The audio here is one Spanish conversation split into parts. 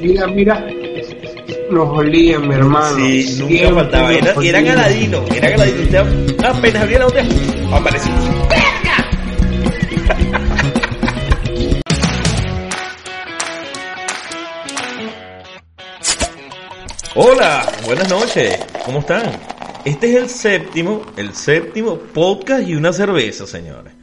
Mira, mira, nos olían, mi hermano. Sí, nunca faltaba. Era, era galadino, era galadino. Usted apenas abría la botella. Hola, buenas noches. ¿Cómo están? Este es el séptimo, el séptimo podcast y una cerveza, señores.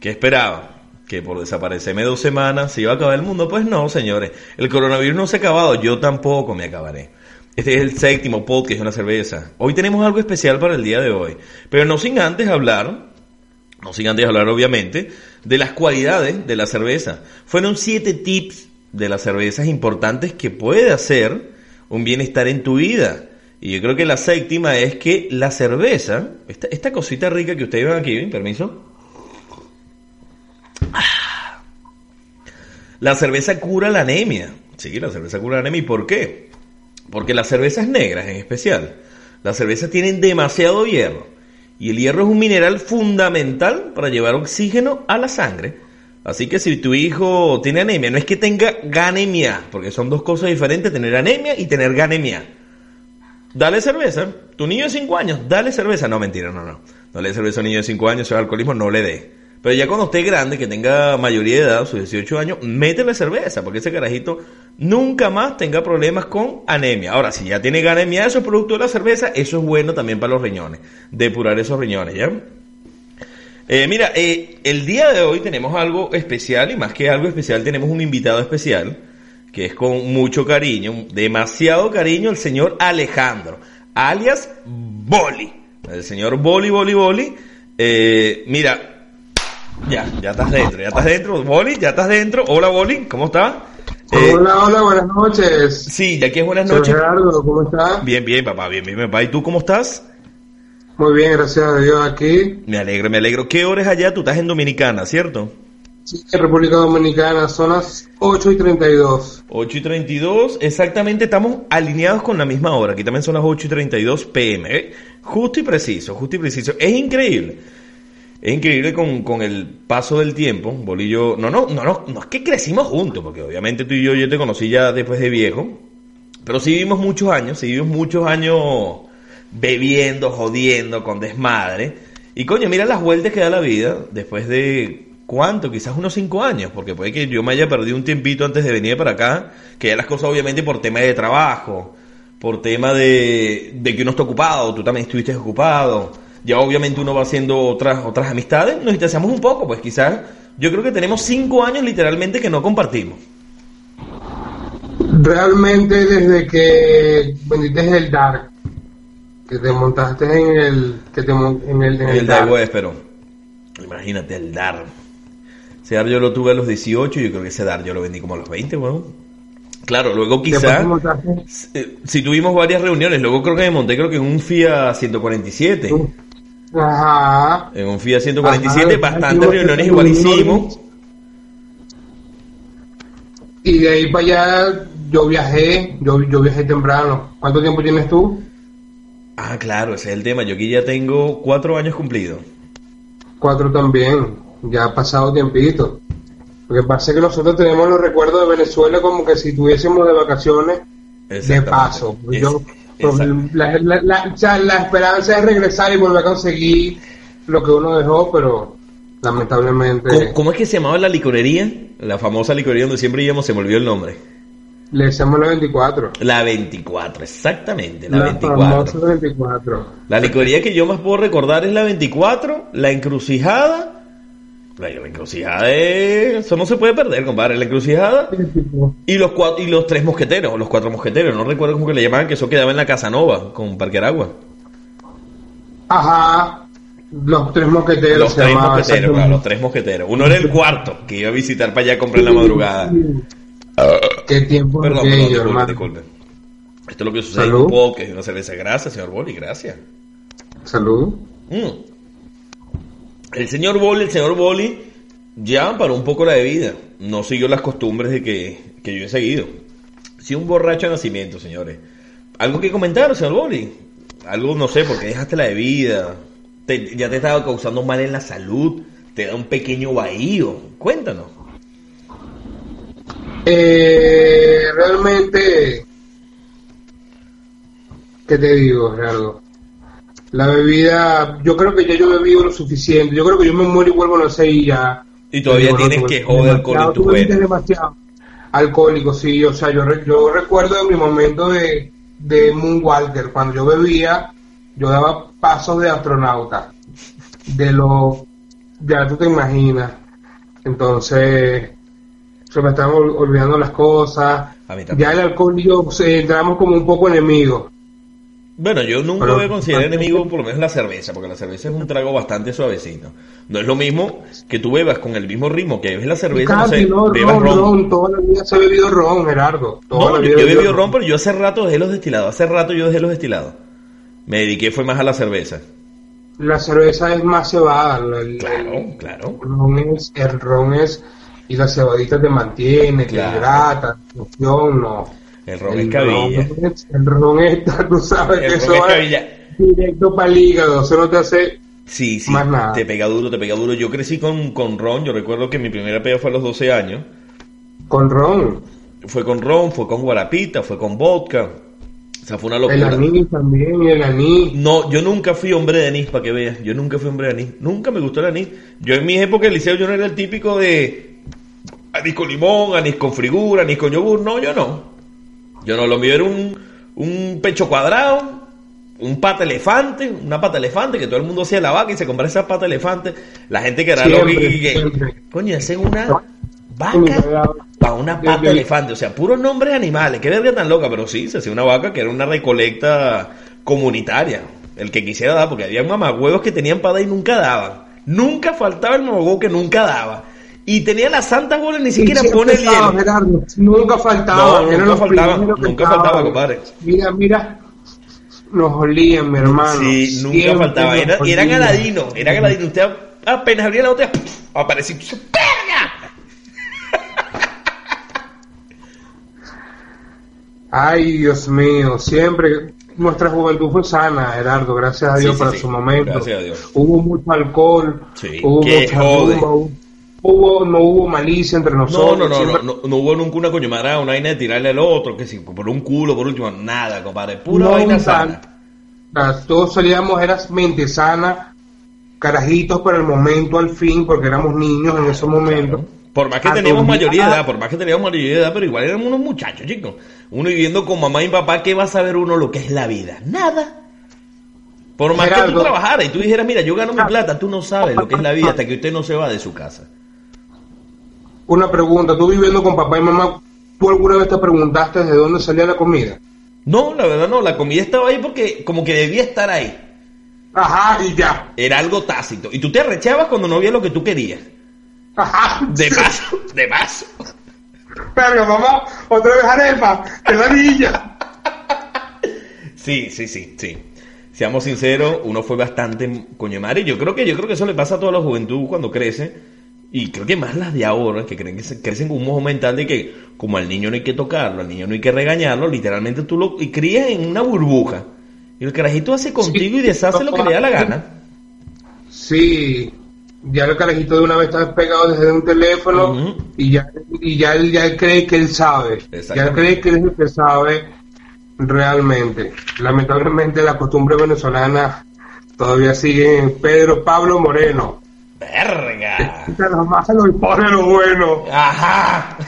¿Qué esperaban? Que por desaparecerme dos semanas se iba a acabar el mundo. Pues no, señores. El coronavirus no se ha acabado. Yo tampoco me acabaré. Este es el séptimo podcast de una cerveza. Hoy tenemos algo especial para el día de hoy. Pero no sin antes hablar, no sin antes hablar obviamente, de las cualidades de la cerveza. Fueron siete tips de las cervezas importantes que puede hacer un bienestar en tu vida. Y yo creo que la séptima es que la cerveza, esta, cosita rica que ustedes ven aquí, permiso, La cerveza cura la anemia. Sí, la cerveza cura la anemia. ¿Y por qué? Porque las cervezas negras en especial, las cervezas tienen demasiado hierro. Y el hierro es un mineral fundamental para llevar oxígeno a la sangre. Así que si tu hijo tiene anemia, no es que tenga ganemia, porque son dos cosas diferentes, tener anemia y tener ganemia. Dale cerveza. Tu niño de 5 años, dale cerveza. No, mentira, no, no. Dale cerveza a un niño de 5 años, el alcoholismo no le dé. Pero ya cuando esté grande, que tenga mayoría de edad, sus 18 años, métele cerveza, porque ese carajito nunca más tenga problemas con anemia. Ahora, si ya tiene anemia, eso es producto de la cerveza, eso es bueno también para los riñones, depurar esos riñones, ¿ya? Eh, mira, eh, el día de hoy tenemos algo especial, y más que algo especial, tenemos un invitado especial, que es con mucho cariño, demasiado cariño, el señor Alejandro, alias Boli. El señor Boli, Boli, Boli. Eh, mira, ya, ya estás dentro, ya estás dentro. Boli, ya estás dentro. Hola, Boli, ¿cómo estás? Eh, hola, hola, buenas noches. Sí, ya aquí es buenas noches. Gerardo, ¿cómo estás? Bien, bien, papá, bien, bien, papá. ¿Y tú cómo estás? Muy bien, gracias a Dios aquí. Me alegro, me alegro. ¿Qué hora es allá? Tú estás en Dominicana, ¿cierto? Sí, en República Dominicana, son las 8 y 32. 8 y 32, exactamente, estamos alineados con la misma hora. Aquí también son las 8 y 32 pm. ¿eh? Justo y preciso, justo y preciso. Es increíble es increíble con, con, el paso del tiempo, Bolillo, no, no, no, no, no es que crecimos juntos, porque obviamente tú y yo, yo te conocí ya después de viejo, pero sí vivimos muchos años, sí vivimos muchos años bebiendo, jodiendo, con desmadre, y coño, mira las vueltas que da la vida después de, ¿cuánto? Quizás unos cinco años, porque puede que yo me haya perdido un tiempito antes de venir para acá, que ya las cosas obviamente por tema de trabajo, por tema de, de que uno está ocupado, tú también estuviste ocupado, ya obviamente uno va haciendo otras, otras amistades, nos distanciamos un poco, pues quizás yo creo que tenemos cinco años literalmente que no compartimos. Realmente desde que vendiste el Dark, que te montaste en el, que te, en el, en el, Dark. pero imagínate el Dark. Ese Dark yo lo tuve a los 18, yo creo que ese Dark yo lo vendí como a los 20, bueno. Claro, luego quizás, eh, si tuvimos varias reuniones, luego creo que me monté creo que en un FIA 147. Ajá. En un FIA 147, bastantes reuniones igual hicimos. Y de ahí para allá yo viajé, yo, yo viajé temprano. ¿Cuánto tiempo tienes tú? Ah, claro, ese es el tema. Yo aquí ya tengo cuatro años cumplidos. Cuatro también, ya ha pasado tiempito. Lo que pasa es que nosotros tenemos los recuerdos de Venezuela como que si tuviésemos de vacaciones de paso. Yo, la, la, esperanza es regresar y volver a conseguir lo que uno dejó, pero lamentablemente. ¿Cómo, es que se llamaba la licorería? La famosa licorería donde siempre íbamos, se me olvidó el nombre. Le decíamos la 24. La 24, exactamente, la, 24. 24. La licorería que yo más puedo recordar es la 24, la encrucijada la, encrucijada Eso no se puede perder, compadre. La encrucijada y los cuatro, y los tres mosqueteros, los cuatro mosqueteros. No recuerdo cómo que le llamaban, que eso quedaba en la Casa Nova, con Parque Aragua. Ajá. Los tres mosqueteros. Los tres mosqueteros, los tres mosqueteros. Uno era el cuarto, que iba a visitar para allá a comprar en la madrugada. Qué tiempo Perdón, perdón, disculpe, disculpe. Esto es lo que sucede en un podcast, una cerveza. Gracias, señor Boli, gracias. Salud. Mm. El señor Boli, el señor Boli, ya paró un poco la bebida. No siguió las costumbres de que, que yo he seguido. Sí, un borracho de nacimiento, señores. ¿Algo que comentar, señor Boli? Algo, no sé, porque dejaste la bebida. ya te estaba causando mal en la salud. Te da un pequeño vacío. Cuéntanos. Eh, realmente, ¿qué te digo, Gerardo? La bebida, yo creo que ya yo he bebido lo suficiente. Yo creo que yo me muero y vuelvo a nacer y ya. Y todavía tienes que joder alcohol en tu demasiado alcohólico, sí. O sea, yo, yo recuerdo en mi momento de, de Moonwalker, cuando yo bebía, yo daba pasos de astronauta. De lo. Ya tú te imaginas. Entonces, se me están olvidando las cosas. Ya el alcohol y yo entramos como un poco enemigos. Bueno, yo nunca voy a considerar enemigo por lo menos la cerveza, porque la cerveza es un trago bastante suavecito. No es lo mismo que tú bebas con el mismo ritmo que bebes la cerveza, no sé, no, bebas ron, ron. Toda la vida se ha bebido ron, Gerardo. no, yo, he bebido ron, pero yo hace rato dejé los destilados. Hace rato yo dejé los destilados. Me dediqué fue más a la cerveza. La cerveza es más cebada. claro, claro. El ron es, el ron es y la cebadita te mantiene, te hidrata, no. El ron es cabilla. el ron está, tú sabes que eso es directo para el hígado, eso no te hace sí, sí, más nada. Te pega duro, te pega duro. Yo crecí con, con ron, yo recuerdo que mi primera pega fue a los 12 años. ¿Con ron? Fue con ron, fue con guarapita, fue con vodka. O sea, fue una locura. El anís también, el anís. No, yo nunca fui hombre de anís, para que veas. Yo nunca fui hombre de anís. Nunca me gustó el anís. Yo en mi época de liceo yo no era el típico de anís con limón, anís con frigura, anís con yogur. No, yo no. Yo no, lo mío era un, un pecho cuadrado, un pata elefante, una pata elefante, que todo el mundo hacía la vaca y se compraba esa pata elefante. La gente que era loca y que, coño, hacen una vaca para una pata elefante. O sea, puros nombres animales. Qué verga tan loca, pero sí, se hacía una vaca que era una recolecta comunitaria. El que quisiera dar, porque había mamagüevos que tenían para dar y nunca daban. Nunca faltaba el mamagüevo que nunca daba. Y tenía las santas bolas, ni siquiera pone el nunca faltaba. No, nunca faltaba, nunca faltaba, compadre. Mira, mira, nos olían, mi hermano. Sí, nunca faltaba. Era, eran aladinos, eran aladinos. Usted apenas abría la botella, aparecía. ¡Perga! Ay, Dios mío, siempre nuestra juventud fue sana, Gerardo, gracias a Dios por su momento. Gracias a Dios. Hubo mucho alcohol, hubo mucha rumba, hubo, no hubo malicia entre nosotros. No, no, no, no, hubo nunca una coñomara, una vaina de tirarle al otro, que si por un culo, por último, nada, compadre, pura vaina sana. Todos salíamos, eras mente sana, carajitos por el momento, al fin, porque éramos niños en ese momento. Por más que teníamos mayoría de edad, por más que teníamos mayoría de edad, pero igual éramos unos muchachos, chicos. Uno viviendo con mamá y papá, ¿qué va a saber uno lo que es la vida? Nada. Por más que tú trabajaras y tú dijeras, mira, yo gano mi plata, tú no sabes lo que es la vida hasta que usted no se va de su casa una pregunta, tú viviendo con papá y mamá, ¿tú alguna vez te preguntaste de dónde salía la comida? No, la verdad no, la comida estaba ahí porque como que debía estar ahí. Ajá, y ya. Era algo tácito. Y tú te arrechabas cuando no había lo que tú querías. Ajá. De paso, de paso. Pero mamá, otra vez arepa, que la niña. Sí, sí, sí, sí. Seamos sinceros, uno fue bastante coño madre. Yo creo que yo creo que eso le pasa a toda la juventud cuando crece y creo que más las de ahora, que creen que se crecen con un modo mental de que como al niño no hay que tocarlo, al niño no hay que regañarlo, literalmente tú lo y crías en una burbuja. Y el carajito hace contigo y deshace lo que le da la gana. Sí, ya el carajito de una vez está pegado desde un teléfono y ya y ya él, ya cree que él sabe. Ya cree que él es el que sabe realmente. Lamentablemente la costumbre venezolana todavía sigue en Pedro Pablo Moreno. ¡Verga! lo malo y pone lo bueno. ¡Ajá!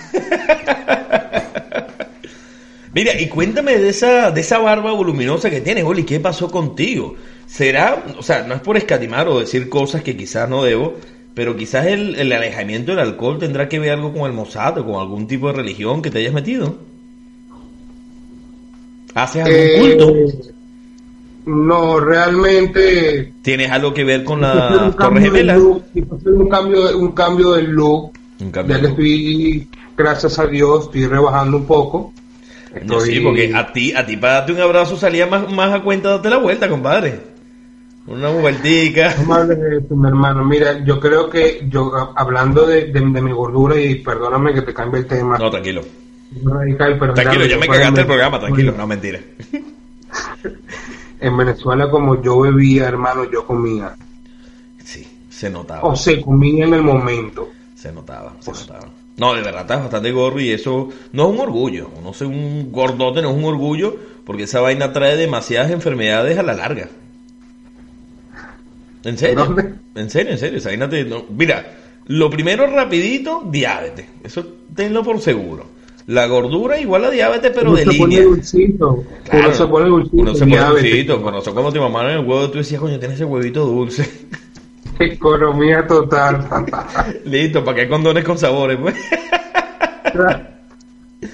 Mira, y cuéntame de esa, de esa barba voluminosa que tienes, Oli, ¿qué pasó contigo? ¿Será, o sea, no es por escatimar o decir cosas que quizás no debo, pero quizás el, el alejamiento del alcohol tendrá que ver algo con el Mossad o con algún tipo de religión que te hayas metido? ¿Haces algún eh, culto? No, realmente. ¿Tienes algo que ver con la Torre Gemela? un cambio, un cambio del look, Ya que estoy, gracias a Dios, estoy rebajando un poco. No, sí, porque a ti, a ti para darte un abrazo salía más, más a cuenta darte la vuelta, compadre. Una vueltica. mi hermano. Mira, yo creo que yo, hablando de, de, mi gordura, y perdóname que te cambie el tema. No, tranquilo. tranquilo, ya me cagaste el programa, tranquilo, no mentira. en Venezuela, como yo bebía, hermano, yo comía. Sí, se notaba. O se comía en el momento. Se notaba, se notaba. No, de verdad estás bastante gordo y eso no es un orgullo. No sé, un gordote no es un orgullo porque esa vaina trae demasiadas enfermedades a la larga. ¿En serio? En serio, en serio. Esa vaina te, Mira, lo primero rapidito, diabetes. Eso tenlo por seguro. La gordura igual a diabetes, pero de línea. uno se pone dulcito. Uno se pone dulcito. Cuando, cuando te mamaron el huevo, tú decías, coño, tienes ese huevito dulce. Economía total. Listo, ¿para qué condones con sabores? Pues?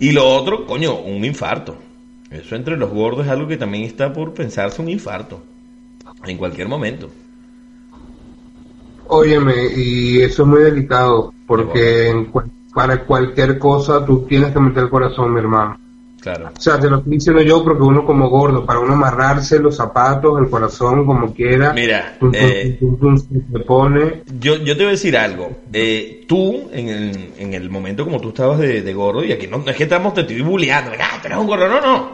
y lo otro, coño, un infarto. Eso entre los gordos es algo que también está por pensarse un infarto. En cualquier momento. Óyeme, y eso es muy delicado, porque para cualquier cosa tú tienes que meter el corazón, mi hermano. Claro. O sea, te lo estoy diciendo yo porque uno como gordo, para uno amarrarse los zapatos, el corazón, como quiera. Mira, eh, pone. Yo, yo te voy a decir algo. Eh, tú, en el, en el momento como tú estabas de, gordo, y aquí no, es que estamos, te estoy bulleando, ah, tú eres un gordo, no, no.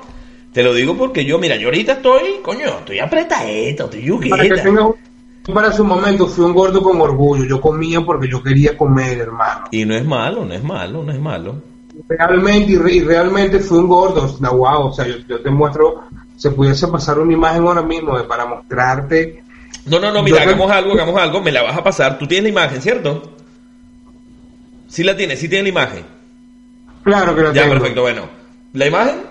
Te lo digo porque yo, mira, yo ahorita estoy, coño, estoy apretadito, estoy yuquita. Para que tengas para su momento fui un gordo con orgullo, yo comía porque yo quería comer, hermano. Y no es malo, no es malo, no es malo realmente y, realmente fue un gordo, no, wow, o sea, yo, te muestro, se pudiese pasar una imagen ahora mismo de, para mostrarte. No, no, no, mira, hagamos algo, hagamos algo, me la vas a pasar. Tú tienes la imagen, ¿cierto? Sí la tienes, sí tienes la imagen. Claro que la ya, perfecto, bueno. La imagen,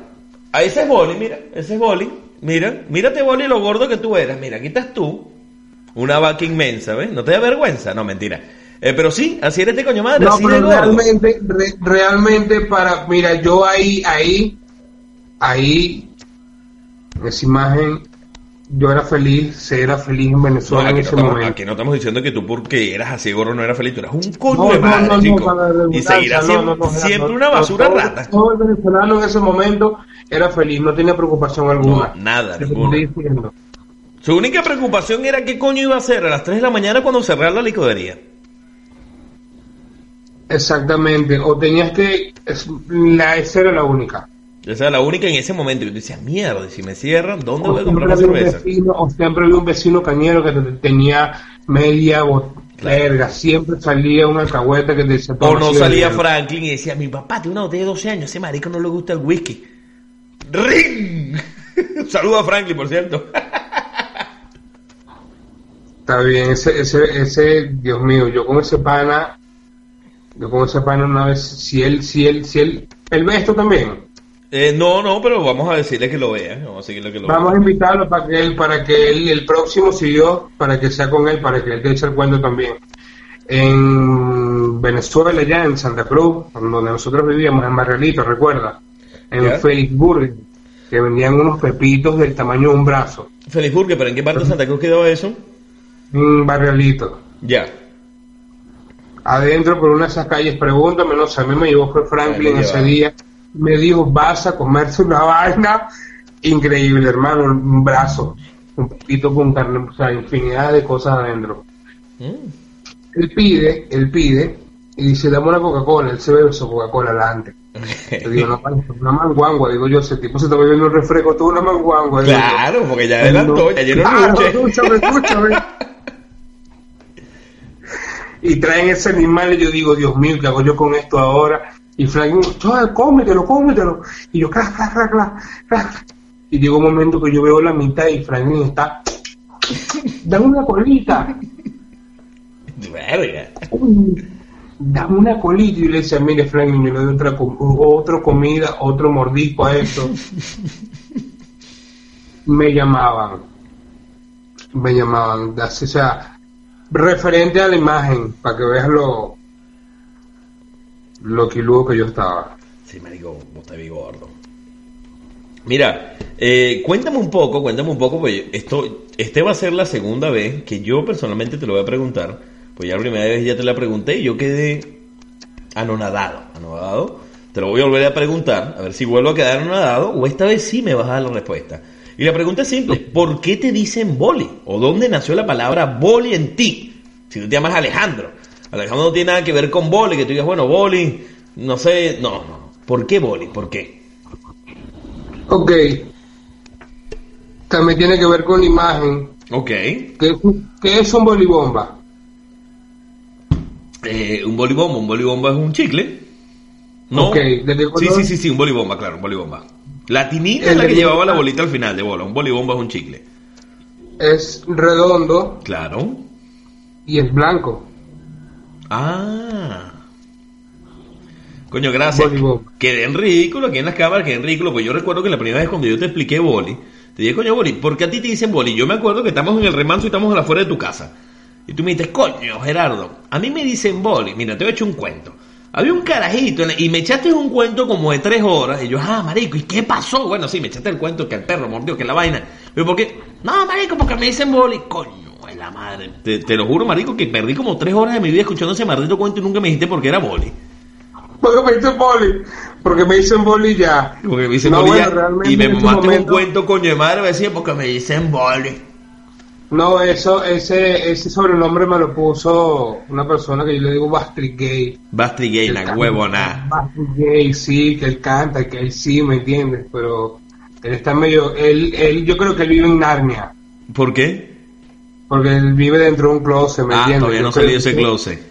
ahí ese es Boli, mira, ese es Boli. Mira, mírate Boli lo gordo que tú eras. Mira, aquí estás tú, una vaca inmensa, ¿ves? No te da vergüenza, no, mentira. Eh, pero sí, así eres de coño madre. No, pero realmente, realmente para, mira, yo ahí, ahí, ahí, esa imagen, yo era feliz, se era feliz en Venezuela en ese momento. Aquí no estamos diciendo que tú porque eras así gordo no eras feliz, tú eras un coño de madre, chico. y seguirás siendo siempre una basura rata. Todo el venezolano en ese momento era feliz, no tenía preocupación alguna. nada, Su única preocupación era qué coño iba a hacer a las 3 de la mañana cuando cerrara la licodería. Exactamente, o tenías que, la, esa era la única. Esa era la única en ese momento. Yo decía, mierda, si me cierran, ¿dónde voy a comprar la cerveza? o siempre había un vecino cañero que tenía media verga, siempre salía una alcahueta que te decía... O no salía Franklin y decía, mi papá tiene una botella de 12 años, ese marico no le gusta el whisky. ¡Ring! Saludo a Franklin, por cierto. Está bien, ese, ese, ese, Dios mío, yo con ese pana yo con ese pana una vez, si él, si él, si él, él ve esto también. Eh, no, no, pero vamos a decirle que lo vea. Vamos a, que lo vamos a invitarlo para que él, para que él, el próximo siguió, para que sea con él, para que él te eche el cuento también. En Venezuela, ya en Santa Cruz, donde nosotros vivíamos, en Barrelito, recuerda, en Facebook, que vendían unos pepitos del tamaño de un brazo. Facebook, pero ¿en qué parte de Santa Cruz quedó eso? En Barrelito. Ya adentro por una de esas calles, pregúntame, no sé, a mí me llevó fue Franklin ese día, me dijo, vas a comerse una vaina increíble, hermano, un brazo, un poquito con carne, o sea, infinidad de cosas adentro. Mm. Él pide, él pide, y dice, dame una Coca-Cola, él se bebe su Coca-Cola adelante. Le digo, no, una manguangua, digo yo, ese tipo se está bebiendo un refresco, tú una manguangua. Claro, porque ya adelantó, ya llenó claro, escúchame, escúchame y traen ese animal y yo digo, Dios mío, ¿qué hago yo con esto ahora? Y Franklin, cómetelo, cómetelo. Y yo, crack, crack, crack, Y llegó un momento que yo veo la mitad y Franklin está, dame una colita. Dame una colita. Y le decía, mire Franklin, yo le doy otra, otra comida, otro mordisco a esto. me llamaban. Me llamaban. O sea, referente a la imagen, para que veas lo, lo quiludo que yo estaba. Sí, marico, vos te vi gordo. Mira, eh, cuéntame un poco, cuéntame un poco, pues esto, este va a ser la segunda vez que yo personalmente te lo voy a preguntar, pues ya la primera vez ya te la pregunté y yo quedé Anonadado. Anonadado. Te lo voy a volver a preguntar, a ver si vuelvo a quedar anonadado o esta vez sí me vas a dar la respuesta. Y la pregunta es simple, ¿por qué te dicen boli? ¿O dónde nació la palabra boli en ti? Si tú te llamas Alejandro. Alejandro no tiene nada que ver con boli, que tú digas, bueno, boli, no sé, no, no. ¿Por qué boli? ¿Por qué? Ok. También tiene que ver con la imagen. Ok. ¿Qué, es un bolibomba? Eh, un bolibomba, un bolibomba es un chicle. ¿No? Ok, Sí, sí, sí, sí, un bolibomba, claro, un bolibomba. La tinita es la que llevaba la bolita al final de bola. Un bolibomba es un chicle. Es redondo. Claro. Y es blanco. Ah. Coño, gracias. Quedé en ridículo aquí en las cámaras, quedé en ridículo. Pues yo recuerdo que la primera vez cuando yo te expliqué boli, te dije, coño, boli, ¿por qué a ti te dicen boli? Yo me acuerdo que estamos en el remanso y estamos afuera de tu casa. Y tú me dices, coño, Gerardo, a mí me dicen boli. Mira, te voy a echar un cuento. Había un carajito y me echaste un cuento como de tres horas. Y yo, ah, marico, ¿y qué pasó? Bueno, sí, me echaste el cuento que el perro mordió, que la vaina. Pero ¿por qué? No, marico, porque me dicen boli. Coño, es la madre. Te, lo juro, marico, que perdí como tres horas de mi vida escuchando ese maldito cuento y nunca me dijiste por qué era boli. Porque me dicen boli. Porque me dicen boli ya. Porque me dicen boli ya. Y me mamaste un cuento, coño de madre, me decía, porque me dicen boli. No, eso, ese, ese sobrenombre me lo puso una persona que yo le digo Bastry Gay. Bastry Gay, la huevona. Bastry Gay, sí, que él canta, que él sí, ¿me entiendes? Pero él está medio, él, él, yo creo que él vive en Narnia. ¿Por qué? Porque él vive dentro de un closet, ¿me ah, entiendes? todavía no salió ese closet.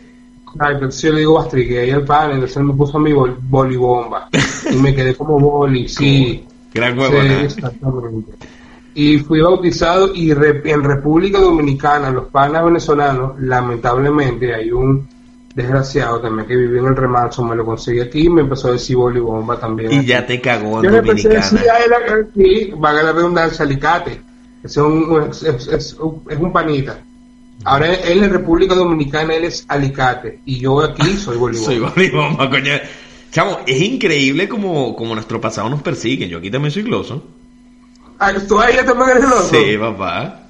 Ay, entonces yo le digo Bastry Gay al padre, entonces él me puso a mi bol, bolibomba. y me quedé como boli, sí. Gran huevona. Sí, exactamente y fui bautizado y en República Dominicana, los panas venezolanos, lamentablemente hay un desgraciado también que vive en el remanso, me lo conseguí aquí y me empezó a decir bomba también. Y ya te cagó en Yo Dominicana. sí, va a la redundancia, alicate. Es un, es, un panita. Ahora él en República Dominicana, él es alicate y yo aquí soy bolibomba. soy bolibomba, coño. Chamo, es increíble como, como nuestro pasado nos persigue. Yo aquí también soy gloso. Ah, ¿Tú ahí eres loco? Sí, papá.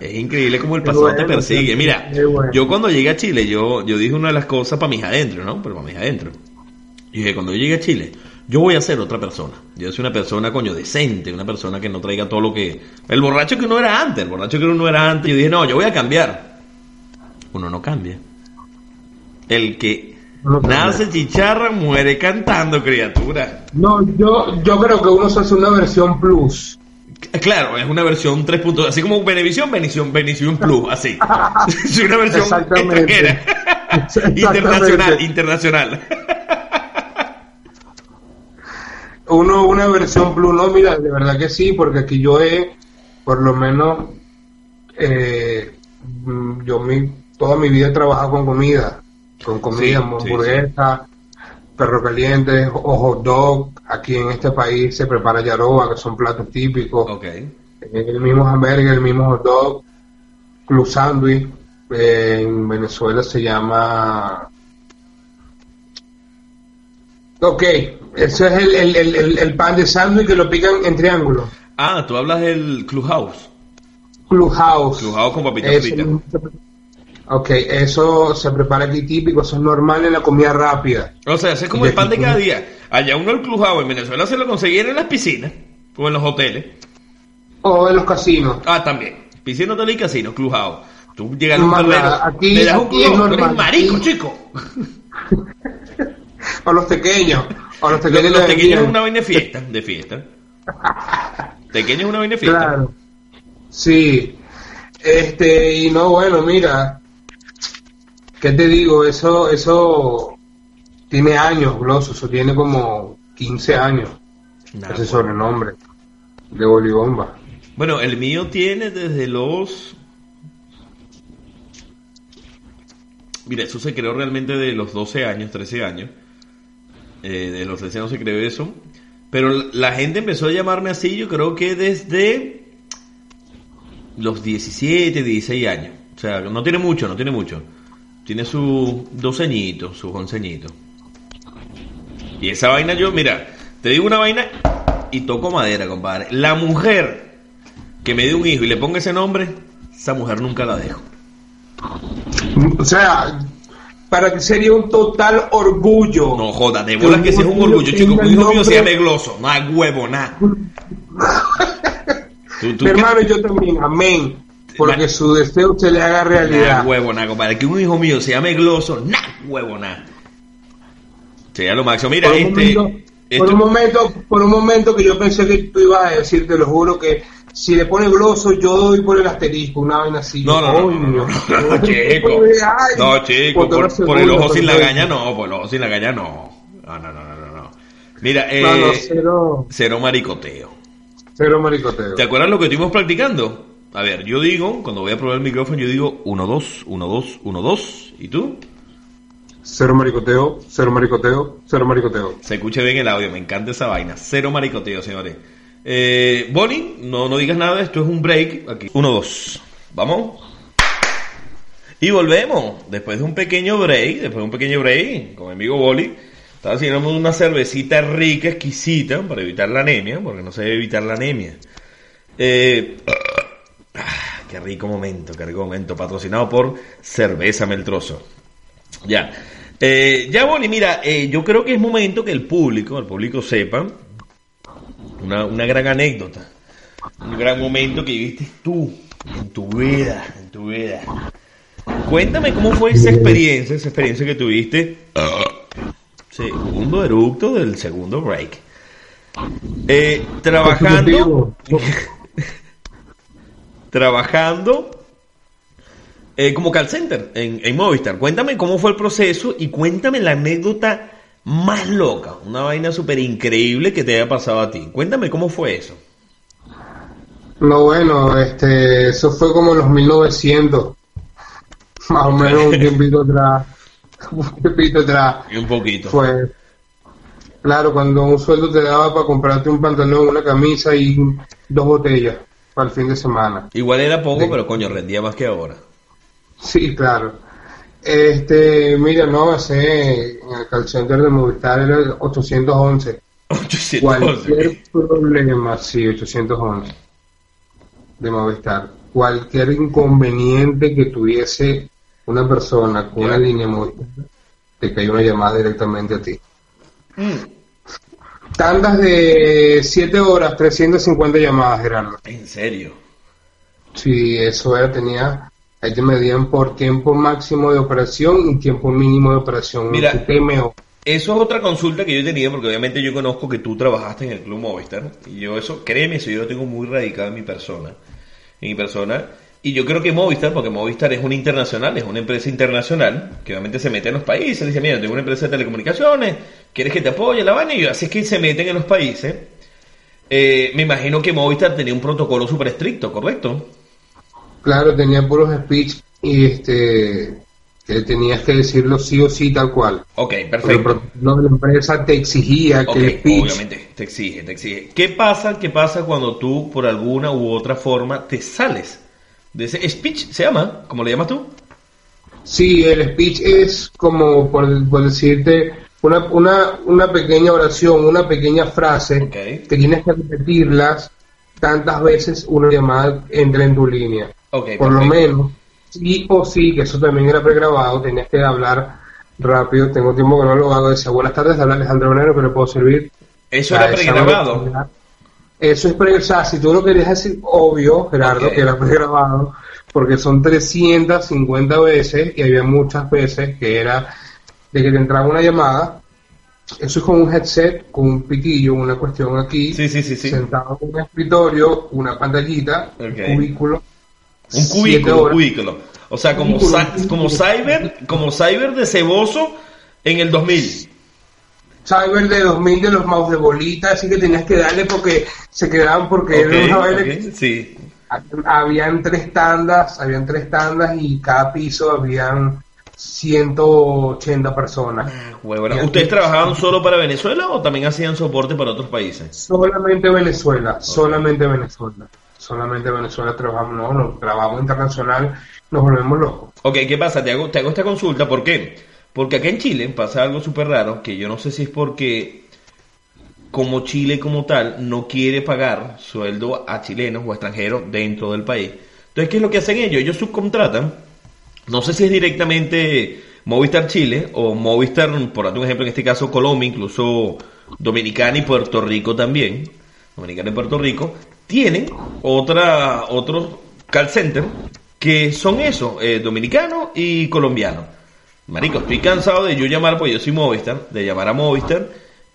es increíble como el pasado te persigue. Mira, yo cuando llegué a Chile, yo, yo dije una de las cosas para mis adentro, ¿no? Pero para mis adentro. Y dije, cuando yo llegue a Chile, yo voy a ser otra persona. Yo soy una persona, coño, decente, una persona que no traiga todo lo que... El borracho que uno era antes, el borracho que uno era antes. Yo dije, no, yo voy a cambiar. Uno no cambia. El que Nace chicharra, muere cantando, criatura. No, yo, yo creo que uno se hace una versión plus. Claro, es una versión 3.0, así como Benevisión, Benevisión, Benevisión Plus, así. es una versión extranjera. internacional, internacional. uno, una versión Plus, no, mira, de verdad que sí, porque aquí yo he, por lo menos, eh, yo mi, toda mi vida he trabajado con comida con comida, hamburguesa, perro caliente o hot dog. Aquí en este país se prepara yaroba, que son platos típicos. Okay. El mismo hamburger, el mismo hot dog, club sandwich. en Venezuela se llama... Ok, ese es el, el, el, pan de sándwich que lo pican en triángulo. Ah, tú hablas del Clubhouse. Clubhouse. Clubhouse con papitas fritas. Ok, eso se prepara aquí típico, eso es normal en la comida rápida. O sea, es como el pan de cada día. Allá uno el clujado en Venezuela se lo conseguían en las piscinas o en los hoteles. O en los casinos. Ah, también. Piscina, hotel y casino, clujado. Tú llegas a un perrero, aquí, le das un clujado, eres marico, chico. o los pequeños. O los pequeños, los, pequeños es una vaina de fiesta, de fiesta. Pequeño es una vaina de fiesta. Claro. Sí. Este, y no, bueno, mira, ¿Qué te digo? Eso, eso tiene años, Gloso, eso tiene como 15 años. ese sobrenombre de Bolibomba. Bueno, el mío tiene desde los... Mira, eso se creó realmente de los 12 años, 13 años. Eh, de los 13 años se creó eso. Pero la gente empezó a llamarme así, yo creo que desde los 17, 16 años. O sea, no tiene mucho, no tiene mucho. Tiene sus dos añitos, sus once añitos. Y esa vaina yo, mira, te digo una vaina y toco madera, compadre. La mujer que me dé un hijo y le ponga ese nombre, esa mujer nunca la dejo. O sea, para ti sería un total orgullo. No joda, de bolas que si es un orgullo, chico. Un hijo mío se llama Gloso. No hay huevo, nada. Hermano, yo también, amén. Porque su deseo se le haga realidad. Nah, huevo, nada, compadre. Que un hijo mío se llame Gloso, nada, huevo, nada. Sería lo máximo. Mira, por este. Un por un momento, por un momento que yo pensé que tú ibas a decir, te lo juro, que si le pone gloso, yo doy por el asterisco, una vaina así. No, no, no, no, no, chico. No, chico, por, el ojo sin la gaña no, por el ojo sin la gaña no. No, no, no, no, no. Mira, eh, cero, cero maricoteo. Cero maricoteo. ¿Te acuerdas lo que estuvimos practicando? A ver, yo digo, cuando voy a probar el micrófono, yo digo 1, 2, 1, 2, 1, 2. ¿Y tú? Cero maricoteo, cero maricoteo, cero maricoteo. Se escucha bien el audio, me encanta esa vaina. Cero maricoteo, señores. Eh, Bonnie, no, no digas nada, esto es un break. Aquí. Uno, dos. Vamos. Y volvemos. Después de un pequeño break, después de un pequeño break, con mi amigo Boli, estaba haciendo una cervecita rica, exquisita, para evitar la anemia, porque no se debe evitar la anemia. Eh, qué rico momento, qué rico momento. Patrocinado por Cerveza Meltroso. Ya. Eh, ya, Boli, mira, eh, yo creo que es momento que el público, el público sepa una, una gran anécdota, un gran momento que viviste tú en tu vida, en tu vida. Cuéntame cómo fue esa experiencia, esa experiencia que tuviste. Segundo eructo del segundo break. Eh, trabajando. trabajando eh, como call center en, en Movistar. Cuéntame cómo fue el proceso y cuéntame la anécdota más loca, una vaina súper increíble que te haya pasado a ti. Cuéntame cómo fue eso. No, bueno, este, eso fue como en los 1900, más o menos un tiempito atrás, un tiempito atrás. Y un poquito. Fue, claro, cuando un sueldo te daba para comprarte un pantalón, una camisa y dos botellas para el fin de semana. Igual era poco, pero coño, rendía más que ahora. Sí, claro. Este, mira, no, ese en el call center de Movistar era el 811. 811. Cualquier problema, sí, 811 de Movistar. Cualquier inconveniente que tuviese una persona con una línea Movistar, te cae una llamada directamente a ti. Mm. Tandas de 7 horas, 350 llamadas, Gerardo. ¿En serio? Sí, eso era, tenía Ahí te medían por tiempo máximo de operación y tiempo mínimo de operación. Mira, eso es otra consulta que yo tenía, porque obviamente yo conozco que tú trabajaste en el Club Movistar. Y yo eso, créeme, eso yo lo tengo muy radicado en mi persona. En mi persona. Y yo creo que Movistar, porque Movistar es una internacional, es una empresa internacional, que obviamente se mete en los países, dice, mira, tengo una empresa de telecomunicaciones, ¿quieres que te apoye la vaina? Y así es que se meten en los países. Eh, me imagino que Movistar tenía un protocolo súper estricto, ¿correcto? Claro, tenía puros speech y este que tenías que decirlo sí o sí tal cual. Ok, perfecto. No, la empresa te exigía que el speech... Obviamente, te exige, te exige. ¿Qué pasa, qué pasa cuando tú, por alguna u otra forma, te sales de ese speech? ¿Se llama? ¿Cómo le llamas tú? Sí, el speech es como, por, decirte, una, una, una pequeña oración, una pequeña frase que tienes que repetirlas tantas veces una llamada entre en tu línea. Por lo menos, sí o sí, que eso también era pregrabado, tenías que hablar rápido. Tengo tiempo que no lo hago. Decía, buenas tardes, habla Alejandro Venero, que le puedo servir. ¿Eso era pregrabado? Eso es pre, o sea, si tú lo querías decir, obvio, Gerardo, que era pregrabado, porque son 350 veces y había muchas veces que era de que te entraba una llamada. Eso es con un headset, con un pitillo, una cuestión aquí, sí, sí, sí, sentado en un escritorio, una pantallita, un cubículo, un cubículo, un cubículo. O sea, como, como Cyber, como Cyber de ceboso en el 2000. Cyber de 2000 de los mouse de bolita, así que tenías que darle porque se quedaban porque sí. habían tres tandas, habían tres tandas y cada piso habían 180 personas. Ah, ¿Ustedes trabajaban solo para Venezuela o también hacían soporte para otros países? Solamente Venezuela, solamente Venezuela solamente Venezuela trabajamos, no, no, trabajamos internacional, nos volvemos locos. Ok, ¿qué pasa? Te hago, te hago esta consulta, ¿por qué? Porque acá en Chile pasa algo súper raro, que yo no sé si es porque como Chile como tal no quiere pagar sueldo a chilenos o extranjeros dentro del país. Entonces, ¿qué es lo que hacen ellos? Ellos subcontratan, no sé si es directamente Movistar Chile o Movistar, por un ejemplo, en este caso Colombia, incluso Dominicana y Puerto Rico también, Dominicana y Puerto Rico, tienen otra, otros call center que son eso, eh, dominicano y colombiano. Marico, estoy cansado de yo llamar, pues yo soy Movistar, de llamar a Movistar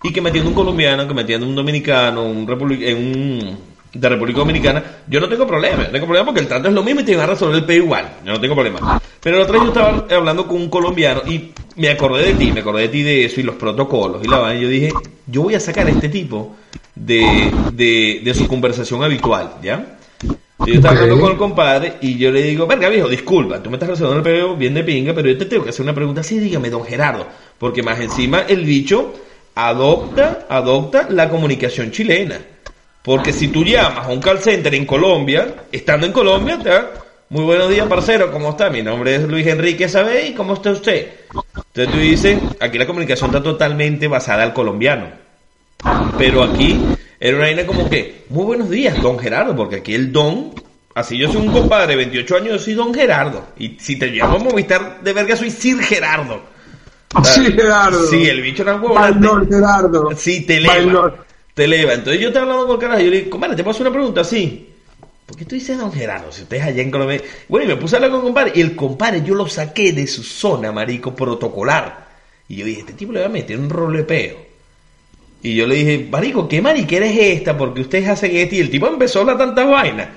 y que me atienda un colombiano, que me atienda un dominicano, un, un de República Dominicana, yo no tengo problema, no tengo problema porque el trato es lo mismo y te van a resolver el pay igual, yo no tengo problema. Pero la otra vez yo estaba hablando con un colombiano y me acordé de ti, me acordé de ti de eso y los protocolos y la vaina, y yo dije, yo voy a sacar a este tipo de, de, de su conversación habitual, ¿ya? Yo estaba hablando con el compadre y yo le digo, venga viejo, disculpa, tú me estás resolviendo el peo bien de pinga, pero yo te tengo que hacer una pregunta sí, dígame, don Gerardo, porque más encima el bicho adopta, adopta la comunicación chilena. Porque si tú llamas a un call center en Colombia, estando en Colombia, te muy buenos días, parcero, ¿cómo está? Mi nombre es Luis Enrique ¿sabe? ¿Y cómo está usted? Entonces tú dices, aquí la comunicación está totalmente basada al colombiano. Pero aquí era una vaina como que, muy buenos días, don Gerardo, porque aquí el don, así yo soy un compadre de 28 años, yo soy don Gerardo. Y si te llamo a Movistar de verga, soy Sir Gerardo. Sí, Gerardo. Sí, el bicho era un huevo. Gerardo. Sí, te eleva. Te eleva. Entonces yo te he hablado con el carajo yo le digo, compadre, ¿te puedo hacer una pregunta? Sí. ¿Por qué tú dices don Gerardo? Si ustedes allá en Colombia. Bueno, y me puse a hablar con el compadre. Y el compadre yo lo saqué de su zona, marico, protocolar. Y yo dije, este tipo le va a meter un rolepeo. Y yo le dije, marico, ¿qué mariquera es esta? Porque ustedes hacen esto. Y el tipo empezó a hablar tantas vainas.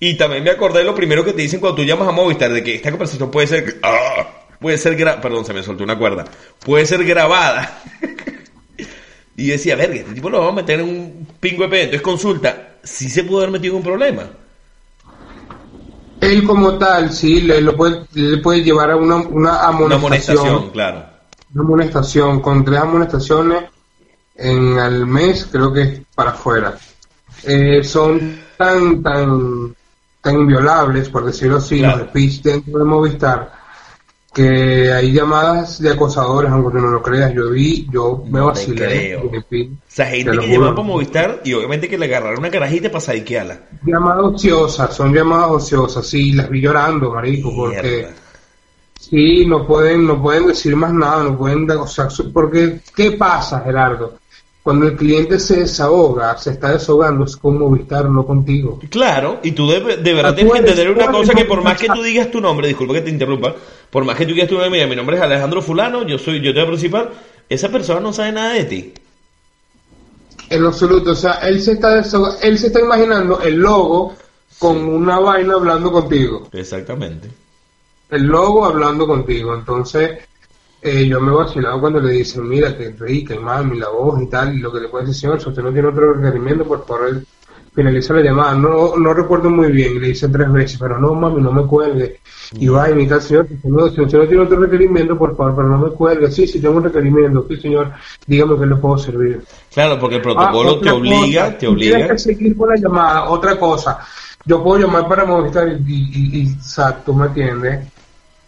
Y también me acordé de lo primero que te dicen cuando tú llamas a Movistar, de que esta conversación puede ser... Ah, puede ser grabada. Perdón, se me soltó una cuerda. Puede ser grabada. y decía, verga, este tipo lo vamos a meter en un pingo de pedo. Entonces consulta, si se pudo haber metido en un problema. Él como tal, sí, le, lo puede, le puede llevar a una, una amonestación. Una amonestación, claro. Una amonestación, con tres amonestaciones en al mes, creo que es para afuera. Eh, son tan, tan, tan inviolables, por decirlo así, los speech dentro de Movistar, que hay llamadas de acosadores, aunque no lo creas, yo vi, yo me vacilé. O sea, gente que llama para Movistar y obviamente que le agarraron una carajita para saiquearla. Llamadas ociosas, son llamadas ociosas, sí, las vi llorando, marico, porque sí, no pueden, no pueden decir más nada, no pueden, o sea, porque, ¿qué pasa, Gerardo? Cuando el cliente se desahoga, se está desahogando, es con Movistar, no contigo. Claro, y tú de, de verdad tienes que entender una cosa que por más que tú digas tu nombre, disculpa que te interrumpa, por más que tú digas tu nombre, mira, mi nombre es Alejandro Fulano, yo soy, yo te voy a principal, esa persona no sabe nada de ti. En absoluto, o sea, él se está él se está imaginando el logo con una vaina hablando contigo. Exactamente. El logo hablando contigo, entonces eh, yo me he vacilado cuando le dicen, mira, que rica, y mami, la voz y tal, y lo que le puede decir, señor, si usted no tiene otro requerimiento, por favor, finaliza la llamada. No, no recuerdo muy bien, le dice tres veces, pero no, mami, no me cuelgue. Y va y me dice, señor, si usted no tiene otro requerimiento, por favor, pero no me cuelgue. Sí, sí, tengo un requerimiento. Sí, señor, dígame que le puedo servir. Claro, porque el protocolo ah, te obliga, te obliga. Tienes que seguir con la llamada. Otra cosa, yo puedo llamar para Movistar y, y, y, tú me entiendes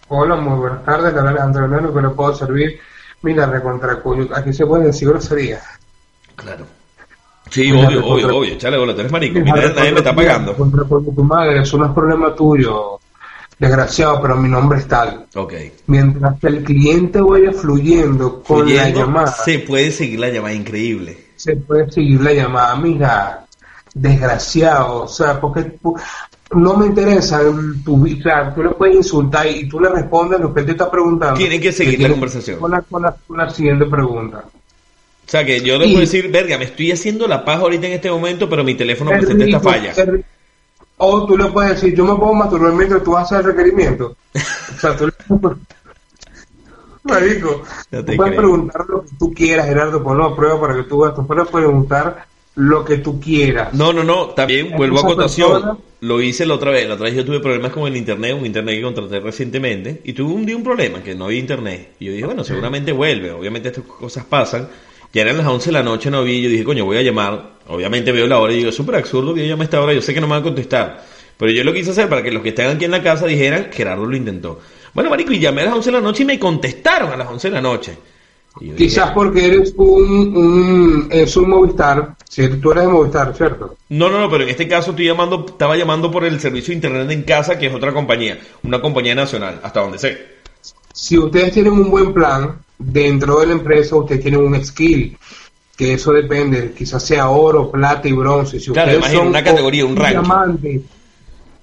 Hola, muy buenas tardes, la Alejandro Hernández, que le puedo servir. Mira, recontra aquí se puede decir grosería. Claro. Sí, obvio, obvio, obvio, échale bola, tú eres marico, mira, nadie me está pagando. Contra tu madre, eso no es problema tuyo, desgraciado, pero mi nombre es tal. Ok. Mientras que el cliente vaya fluyendo con la llamada. Se puede seguir la llamada, increíble. Se puede seguir la llamada, mira, desgraciado, o sea, porque no me interesa tu o sea, tú le puedes insultar y tú le respondes lo que él te está preguntando. Tienen que seguir la conversación. Con la, siguiente pregunta. O sea, que yo le puedo decir, verga, me estoy haciendo la paja ahorita en este momento, pero mi teléfono presenta esta falla. o tú le puedes decir, yo me puedo masturbar mientras tú haces el requerimiento. o sea, tú le Marico, tú puedes preguntar lo que tú quieras, Gerardo, pon la prueba para que tú veas. Tú puedes preguntar lo que tú quieras. No, no, no, también vuelvo a cotación. Lo hice la otra vez. La otra vez yo tuve problemas con el internet, un internet que contraté recientemente, y tuve un día un problema, que no había internet. Y yo dije, bueno, seguramente vuelve. Obviamente estas cosas pasan. Ya eran las 11 de la noche, no vi. Yo dije, coño, voy a llamar. Obviamente veo la hora y digo, es súper absurdo que yo llame a esta hora. Yo sé que no me van a contestar. Pero yo lo quise hacer para que los que estén aquí en la casa dijeran, Gerardo lo intentó. Bueno, marico, y llamé a las 11 de la noche y me contestaron a las 11 de la noche. Quizás porque eres un, un, es un Movistar, si tú eres de Movistar, ¿cierto? No, no, no, pero en este caso estoy llamando, estaba llamando por el servicio de internet en casa, que es otra compañía, una compañía nacional, hasta donde sé. si ustedes tienen un buen plan, dentro de la empresa ustedes tienen un skill, que eso depende, quizás sea oro, plata y bronce. Si claro, ustedes son una categoría, un rango. Diamante,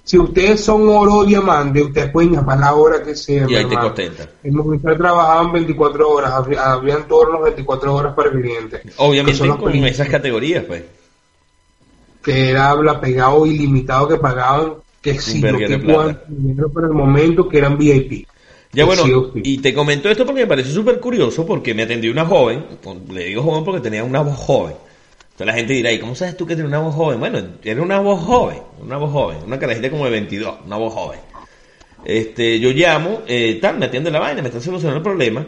si ustedes son oro o diamante, ustedes pueden llamar la hora que sea. Y ahí te contenta. En Movistar trabajaban 24 horas, habían turnos 24 horas para el cliente. Obviamente con esas categorías, pues. Que era habla pegado ilimitado que pagaban, que sí, que dinero para el momento que eran VIP. Ya bueno, y te comento esto porque me parece súper curioso porque me atendió una joven, le digo joven porque tenía una voz joven. Entonces la gente dirá, ¿y cómo sabes tú que tiene una voz joven? Bueno, era una voz joven, una voz joven, una carajita como de 22, una voz joven. Este, yo llamo, eh, tal, me atiende la vaina, me está solucionando el problema,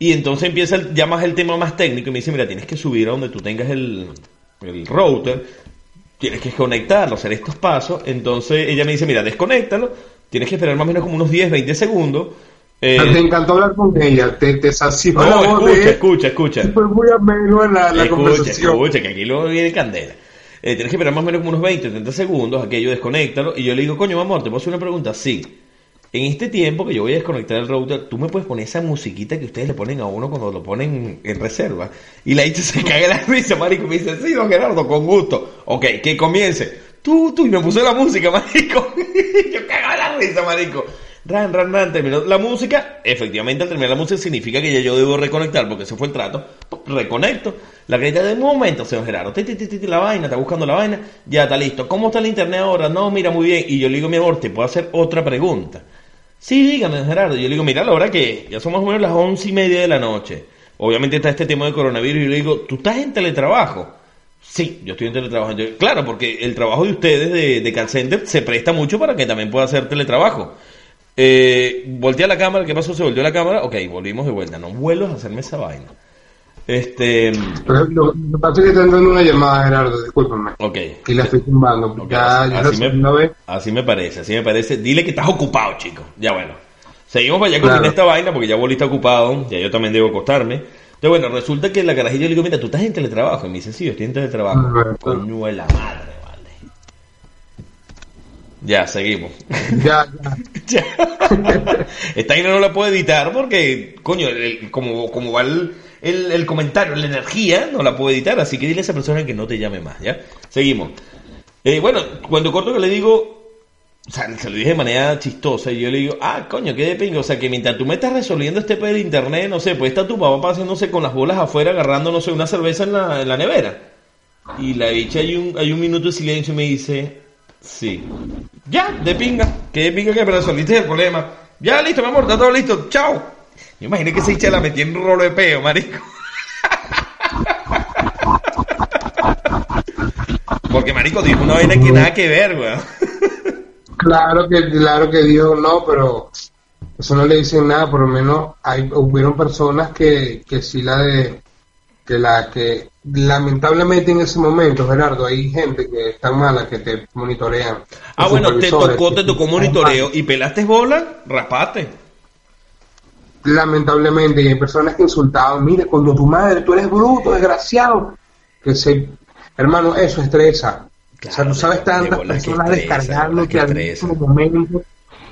y entonces empieza, el, llamas el tema más técnico y me dice, mira, tienes que subir a donde tú tengas el, el router, tienes que conectarlo, hacer estos pasos, entonces ella me dice, mira, desconéctalo, tienes que esperar más o menos como unos 10, 20 segundos, eh, te encantó hablar con ella, te, te sació no, la voz escucha, escucha, escucha. Fue muy ameno en la, la escucha, conversación. Escucha, que aquí luego viene candela. Eh, tienes que esperar más o menos como unos 20, 30 segundos, aquello desconéctalo, y yo le digo, coño, amor, te puedo hacer una pregunta, sí. En este tiempo que yo voy a desconectar el router, tú me puedes poner esa musiquita que ustedes le ponen a uno cuando lo ponen en reserva. Y la dicha se cae la risa, marico, me dice, sí, don Gerardo, con gusto. Ok, que comience. Tú, tú, y me puse la música, marico. yo cago la risa, marico. Ran, ran, ran, terminó la música. Efectivamente, al terminar la música significa que ya yo debo reconectar, porque ese fue el trato. Reconecto. La carita de momento, señor Gerardo. la vaina, está buscando la vaina. Ya está listo. ¿Cómo está el internet ahora? No, mira, muy bien. Y yo le digo, mi amor, ¿te puedo hacer otra pregunta? Sí, dígame, Gerardo. Yo le digo, mira, la hora que ya son más o menos las once y media de la noche. Obviamente está este tema de coronavirus. Y yo le digo, ¿tú estás en teletrabajo? Sí, yo estoy en teletrabajo. claro, porque el trabajo de ustedes de, de center se presta mucho para que también pueda hacer teletrabajo. Eh, volteé a la cámara, ¿qué pasó? Se volvió la cámara, ok, volvimos de vuelta. No vuelvas a hacerme esa vaina. Este. Pero lo que pasa es que te una llamada, Gerardo, discúlpame. Ok. Y la estoy filmando. ya, ya así, me, así me parece, así me parece. Dile que estás ocupado, chico. Ya bueno. Seguimos para allá con esta vaina porque ya Boli está ocupado. Ya yo también debo acostarme. Entonces, bueno, resulta que la carajilla le digo, mira, tú estás en teletrabajo. Y me dice, sí, yo estoy en teletrabajo. Coño de la madre. Ya, seguimos. Ya, ya. Esta vaina no la puedo editar porque, coño, como, como va el, el, comentario, la energía, no la puedo editar, así que dile a esa persona que no te llame más, ¿ya? Seguimos. Eh, bueno, cuando corto que le digo, o sea, se lo dije de manera chistosa y yo le digo, ah, coño, qué de pingo, o sea, que mientras tú me estás resolviendo este pedo de internet, no sé, pues está tu papá pasándose con las bolas afuera agarrando, no sé, una cerveza en la, en la nevera. Y la dicha hay un, hay un minuto de silencio y me dice, Sí. Ya, de pinga. Que de pinga que resolviste el problema. Ya, listo, mi amor, está todo listo. Chao. Yo imaginé que se la metí en un rolo de peo, marico. Porque, marico, dijo una vaina que nada que ver, weón. Claro que, claro que dijo no, pero eso no le dicen nada, por lo menos hay, hubieron personas que, que sí la de, que la que lamentablemente en ese momento, Gerardo, hay gente que es tan mala que te monitorean. Ah, bueno, te tocó, te tocó monitoreo y pelaste bola, raspaste. Lamentablemente, y hay personas que insultaban, mire, cuando tu madre, tú eres bruto, desgraciado. Que se, hermano, eso estresa. o sea, tú sabes tantas personas descargarlo que al mismo momento,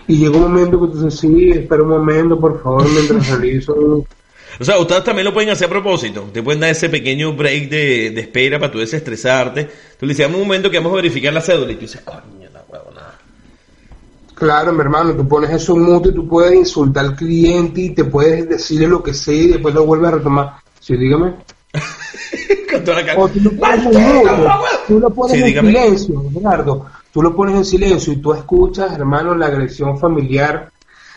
y llegó un momento que tú dices, sí, espera un momento, por favor, mientras realizo o sea, ustedes también lo pueden hacer a propósito. Te pueden dar ese pequeño break de, de espera para tú desestresarte. Tú le dices, un momento que vamos a verificar la cédula. Y tú dices, coño, no huevo, nada. Claro, mi hermano, tú pones eso en mute y tú puedes insultar al cliente y te puedes decirle lo que sea y después lo vuelves a retomar. Sí, dígame. Con toda la o tú lo pones, tú lo pones en silencio, Gerardo. Tú lo pones en silencio y tú escuchas, hermano, la agresión familiar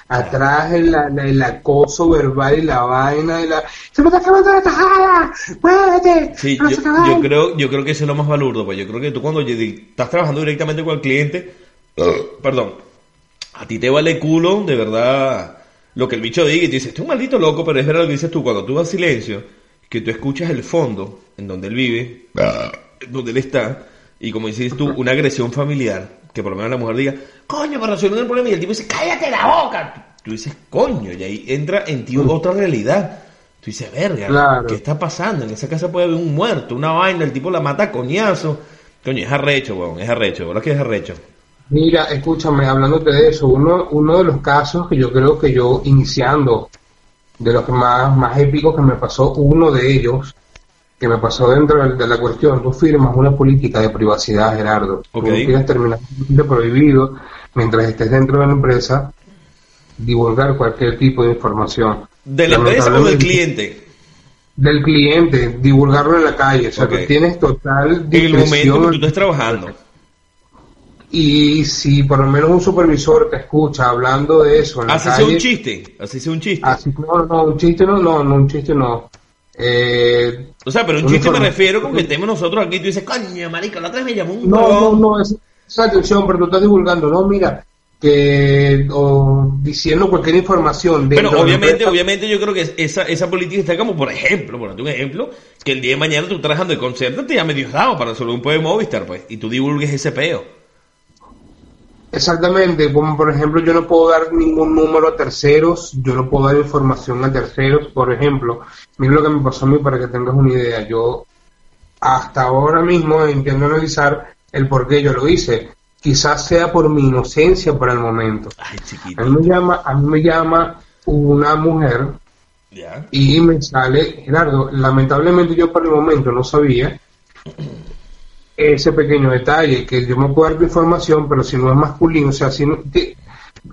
atrás el, el, acoso verbal y la vaina y la se me está acabando la tajada muévete sí, yo, creo yo creo que eso es lo más valorado pues. Yo creo que tú cuando estás trabajando directamente con el cliente perdón a ti te vale culo de verdad lo que el bicho diga y te dice estoy un maldito loco pero es verdad lo que dices tú cuando tú vas silencio que tú escuchas el fondo en donde él vive donde él está y como dices tú una agresión familiar que por lo menos la mujer diga, coño, para resolver el problema, y el tipo dice, cállate la boca. Tú dices, coño, y ahí entra en ti otra realidad. Tú dices, verga, ¿qué está pasando? En esa casa puede haber un muerto, una vaina, el tipo la mata a coñazo. Coño, es arrecho, weón, es arrecho, ¿verdad que es arrecho? Mira, escúchame, hablándote de eso, uno, uno de los casos que yo creo que yo iniciando, de los que más, más épicos que me pasó, uno de ellos, que me pasó dentro de la cuestión, tú firmas una política de privacidad, Gerardo. Okay. Tú tienes de prohibido, mientras estés dentro de la empresa, divulgar cualquier tipo de información. ¿De la empresa o del cliente? Del cliente, divulgarlo en la calle. O sea, que tienes total En el momento que tú estés trabajando. Y si por lo menos un supervisor te escucha hablando de eso en así sea un chiste, así sea un chiste. Así, no, no, un chiste no, no, no, un chiste no. Eh, o sea, pero un chiste me refiero con que estemos nosotros aquí y tú dices, coño, marica, la otra vez me llamó un No, no, no, es, esa atención, pero tú estás divulgando, no, mira, que o diciendo cualquier información. Pero obviamente, obviamente yo creo que esa, esa política está como, por ejemplo, por un ejemplo, que el día de mañana tú trabajando de concierto te llame Diosdado para solo un poema Movistar, pues, y tú divulgues ese peo. Exactamente, como por ejemplo yo no puedo dar ningún número a terceros, yo no puedo dar información a terceros, por ejemplo, mira lo que me pasó a mí para que tengas una idea, yo hasta ahora mismo entiendo analizar el por qué yo lo hice quizás sea por mi inocencia por el momento. a mí me llama, a mí me llama una mujer y me sale, Gerardo, lamentablemente yo por el momento no sabía ese pequeño detalle, que yo me dar información, pero si no es masculino, o sea, si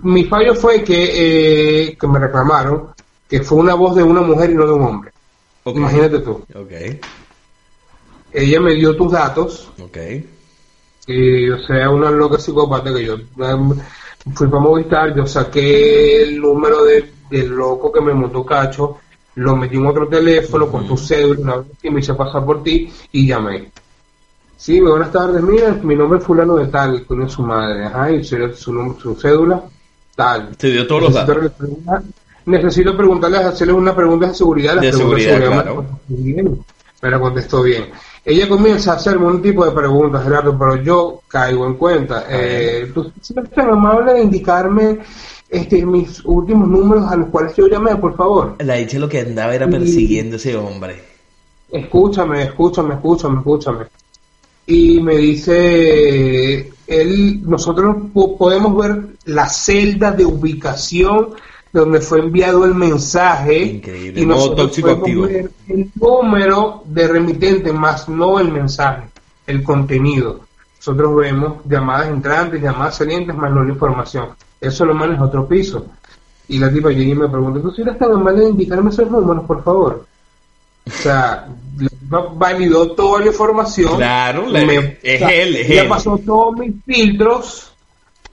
mi fallo fue que, eh, que me reclamaron que fue una voz de una mujer y no de un hombre. Imagínate tú. Ella me dio tus datos. Okay y o sea, una loca psicópata que yo em, fui para Movistar, yo saqué el número de, del loco que me montó cacho, lo metí en otro teléfono con tu cédula, y me hice pasar por ti y llamé. Sí, buenas tardes, mira, mi nombre es fulano de tal, con su madre, ajá, y su, su, su cédula, tal. Te dio todos los datos. Necesito preguntarles, hacerles una pregunta de seguridad. de seguridad, claro. Me la contestó bien. Ella comienza a hacerme un tipo de preguntas, Gerardo, pero yo caigo en cuenta. Eh, ¿Tú serías tan amable de indicarme este, mis últimos números a los cuales yo llamé, por favor? La dicha lo que andaba era persiguiendo ese hombre. Escúchame, escúchame, escúchame, escúchame. Y me dice, él, nosotros podemos ver la celda de ubicación donde fue enviado el mensaje Increíble. y nosotros podemos ver el número de remitente más no el mensaje, el contenido. Nosotros vemos llamadas entrantes, llamadas salientes, más no la información. Eso lo maneja otro piso. Y la tipa llega y me pregunta, ¿tú eres tan amable de indicarme esos números, por favor? O sea, validó toda la información. Claro, es él, es él. pasó todos mis filtros